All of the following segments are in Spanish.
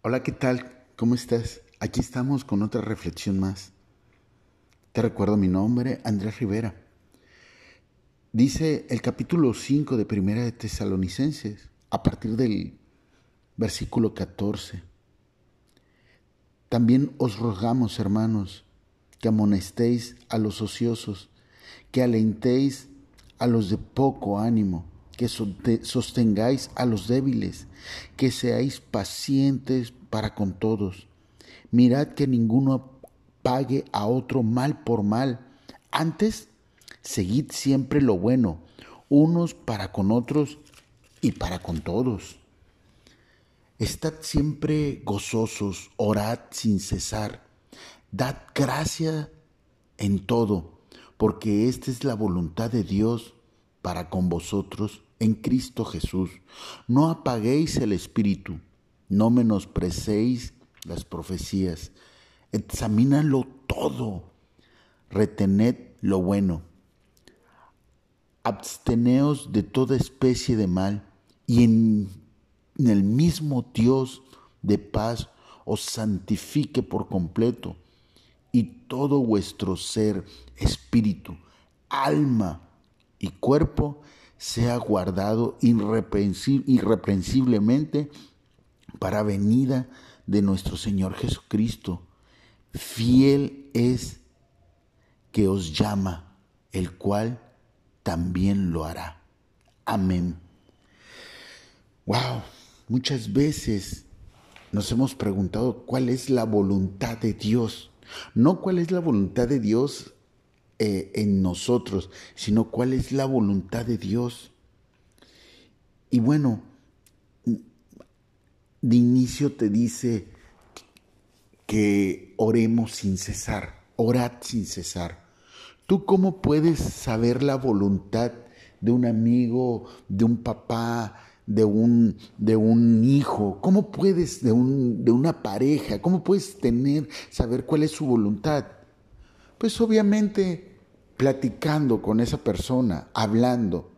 Hola, ¿qué tal? ¿Cómo estás? Aquí estamos con otra reflexión más. Te recuerdo mi nombre, Andrés Rivera. Dice el capítulo 5 de Primera de Tesalonicenses, a partir del versículo 14. También os rogamos, hermanos, que amonestéis a los ociosos, que alentéis a los de poco ánimo, que sostengáis a los débiles, que seáis pacientes para con todos. Mirad que ninguno pague a otro mal por mal. Antes, seguid siempre lo bueno, unos para con otros y para con todos. Estad siempre gozosos, orad sin cesar, dad gracia en todo, porque esta es la voluntad de Dios para con vosotros en Cristo Jesús. No apaguéis el espíritu, no menosprecéis las profecías, examínalo todo, retened lo bueno, absteneos de toda especie de mal y en, en el mismo Dios de paz os santifique por completo y todo vuestro ser, espíritu, alma y cuerpo sea guardado irreprensiblemente para venida de nuestro Señor Jesucristo. Fiel es que os llama, el cual también lo hará. Amén. Wow, muchas veces nos hemos preguntado cuál es la voluntad de Dios. No cuál es la voluntad de Dios eh, en nosotros, sino cuál es la voluntad de Dios. Y bueno, de inicio te dice que oremos sin cesar, orad sin cesar. ¿Tú cómo puedes saber la voluntad de un amigo, de un papá, de un, de un hijo? ¿Cómo puedes, de, un, de una pareja, cómo puedes tener, saber cuál es su voluntad? Pues obviamente platicando con esa persona, hablando.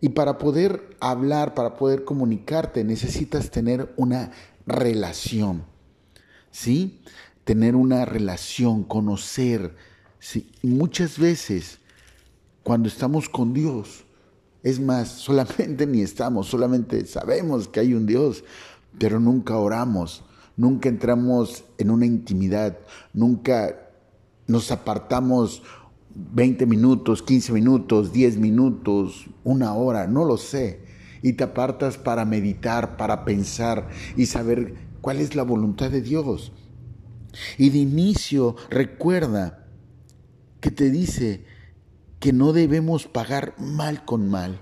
Y para poder hablar, para poder comunicarte, necesitas tener una relación. ¿Sí? Tener una relación, conocer. ¿sí? muchas veces, cuando estamos con Dios, es más, solamente ni estamos, solamente sabemos que hay un Dios, pero nunca oramos, nunca entramos en una intimidad, nunca nos apartamos 20 minutos, 15 minutos, 10 minutos, una hora, no lo sé. Y te apartas para meditar, para pensar y saber cuál es la voluntad de Dios. Y de inicio recuerda que te dice que no debemos pagar mal con mal.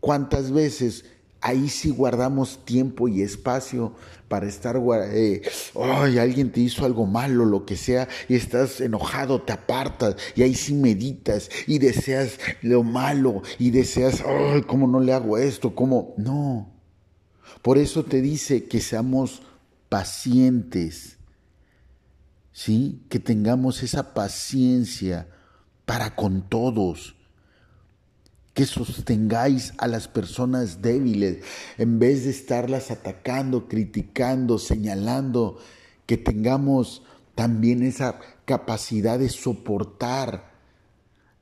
¿Cuántas veces ahí sí guardamos tiempo y espacio para estar, eh, ay, alguien te hizo algo malo, lo que sea, y estás enojado, te apartas, y ahí sí meditas y deseas lo malo, y deseas, ay, ¿cómo no le hago esto? ¿Cómo? No. Por eso te dice que seamos pacientes, ¿sí? Que tengamos esa paciencia para con todos que sostengáis a las personas débiles, en vez de estarlas atacando, criticando, señalando, que tengamos también esa capacidad de soportar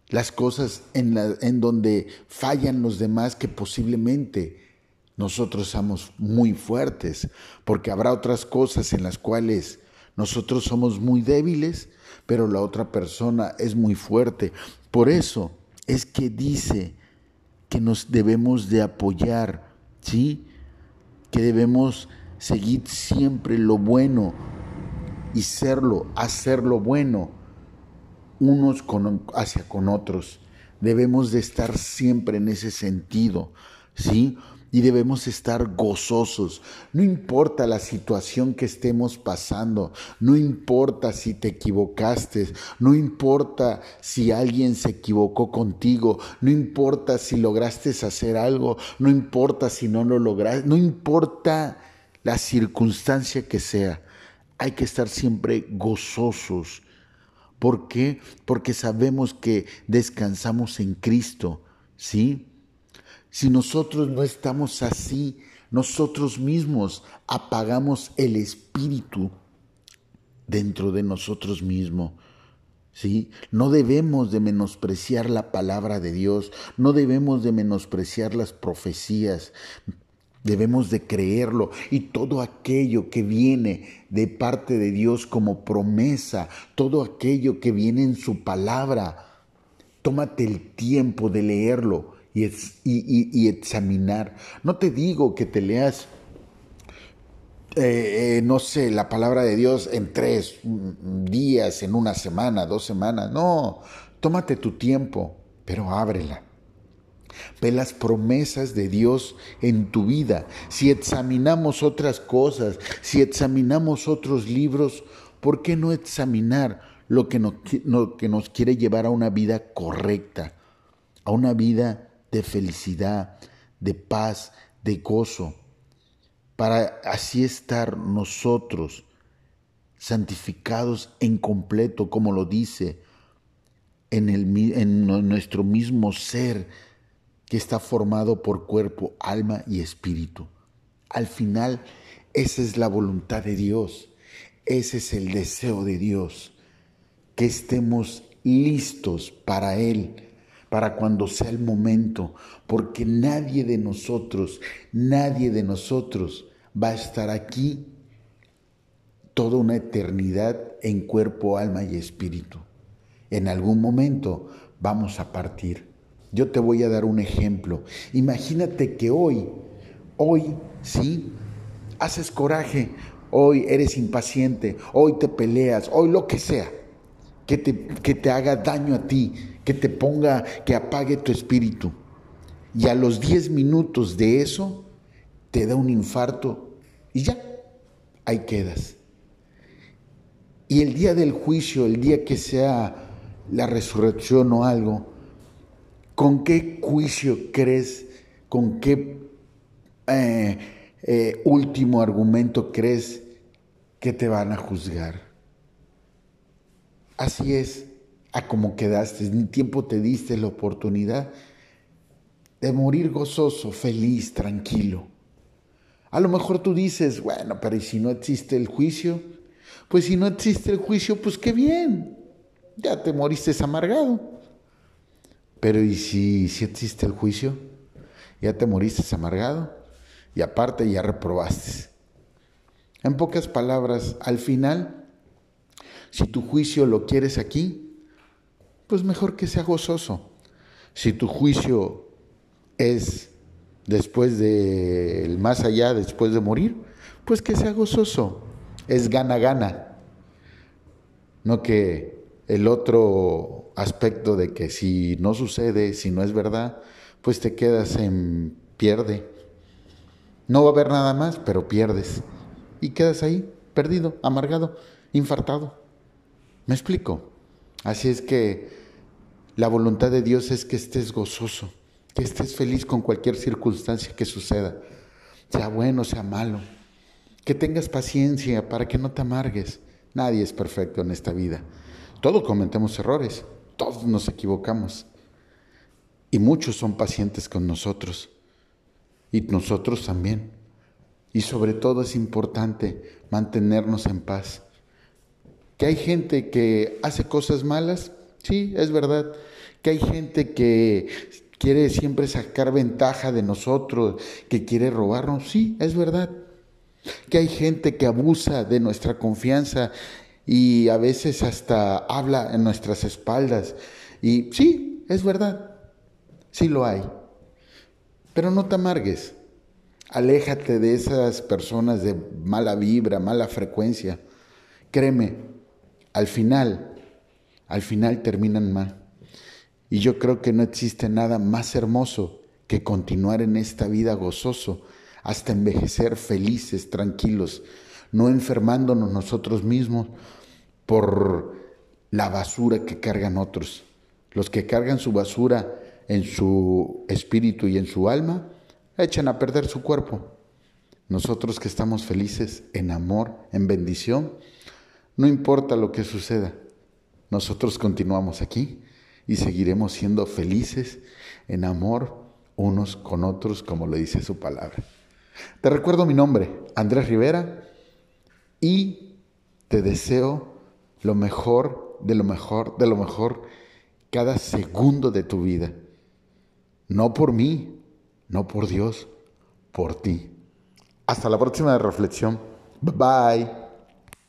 las cosas en, en donde fallan los demás que posiblemente nosotros somos muy fuertes, porque habrá otras cosas en las cuales nosotros somos muy débiles, pero la otra persona es muy fuerte. Por eso es que dice que nos debemos de apoyar, ¿sí? Que debemos seguir siempre lo bueno y serlo, hacer lo bueno unos hacia con otros. Debemos de estar siempre en ese sentido, ¿sí? Y debemos estar gozosos. No importa la situación que estemos pasando, no importa si te equivocaste, no importa si alguien se equivocó contigo, no importa si lograste hacer algo, no importa si no lo lograste, no importa la circunstancia que sea. Hay que estar siempre gozosos. ¿Por qué? Porque sabemos que descansamos en Cristo, ¿sí? Si nosotros no estamos así, nosotros mismos apagamos el espíritu dentro de nosotros mismos. ¿Sí? No debemos de menospreciar la palabra de Dios, no debemos de menospreciar las profecías, debemos de creerlo y todo aquello que viene de parte de Dios como promesa, todo aquello que viene en su palabra, tómate el tiempo de leerlo y, examinar. No te digo que te leas eh, eh, no sé, la palabra de Dios en tres días, en una semana, dos semanas. No, tómate tu tiempo, pero ábrela. Ve las promesas de Dios en tu vida. Si examinamos otras cosas, si examinamos otros libros, ¿por qué no examinar lo que nos, lo que nos quiere llevar a una vida correcta, a una vida de felicidad, de paz, de gozo? para así estar nosotros santificados en completo, como lo dice, en, el, en nuestro mismo ser que está formado por cuerpo, alma y espíritu. Al final, esa es la voluntad de Dios, ese es el deseo de Dios, que estemos listos para Él, para cuando sea el momento, porque nadie de nosotros, nadie de nosotros va a estar aquí toda una eternidad en cuerpo, alma y espíritu. En algún momento vamos a partir. Yo te voy a dar un ejemplo. Imagínate que hoy, hoy, sí, haces coraje, hoy eres impaciente, hoy te peleas, hoy lo que sea, que te, que te haga daño a ti, que te ponga, que apague tu espíritu. Y a los 10 minutos de eso, te da un infarto y ya, ahí quedas. Y el día del juicio, el día que sea la resurrección o algo, ¿con qué juicio crees, con qué eh, eh, último argumento crees que te van a juzgar? Así es, a como quedaste, ni tiempo te diste la oportunidad de morir gozoso, feliz, tranquilo. A lo mejor tú dices, bueno, pero ¿y si no existe el juicio? Pues si no existe el juicio, pues qué bien, ya te moriste amargado. Pero ¿y si, si existe el juicio? Ya te moriste amargado y aparte ya reprobaste. En pocas palabras, al final, si tu juicio lo quieres aquí, pues mejor que sea gozoso. Si tu juicio es después del más allá, después de morir, pues que sea gozoso. Es gana-gana. No que el otro aspecto de que si no sucede, si no es verdad, pues te quedas en pierde. No va a haber nada más, pero pierdes. Y quedas ahí, perdido, amargado, infartado. ¿Me explico? Así es que la voluntad de Dios es que estés gozoso que estés feliz con cualquier circunstancia que suceda, sea bueno, sea malo, que tengas paciencia para que no te amargues. Nadie es perfecto en esta vida. Todos cometemos errores, todos nos equivocamos. Y muchos son pacientes con nosotros. Y nosotros también. Y sobre todo es importante mantenernos en paz. Que hay gente que hace cosas malas, sí, es verdad. Que hay gente que quiere siempre sacar ventaja de nosotros, que quiere robarnos. Sí, es verdad. Que hay gente que abusa de nuestra confianza y a veces hasta habla en nuestras espaldas. Y sí, es verdad. Sí lo hay. Pero no te amargues. Aléjate de esas personas de mala vibra, mala frecuencia. Créeme, al final, al final terminan mal. Y yo creo que no existe nada más hermoso que continuar en esta vida gozoso hasta envejecer felices, tranquilos, no enfermándonos nosotros mismos por la basura que cargan otros. Los que cargan su basura en su espíritu y en su alma, echan a perder su cuerpo. Nosotros que estamos felices en amor, en bendición, no importa lo que suceda, nosotros continuamos aquí y seguiremos siendo felices en amor unos con otros, como le dice su palabra. Te recuerdo mi nombre, Andrés Rivera, y te deseo lo mejor, de lo mejor, de lo mejor cada segundo de tu vida. No por mí, no por Dios, por ti. Hasta la próxima reflexión. Bye bye.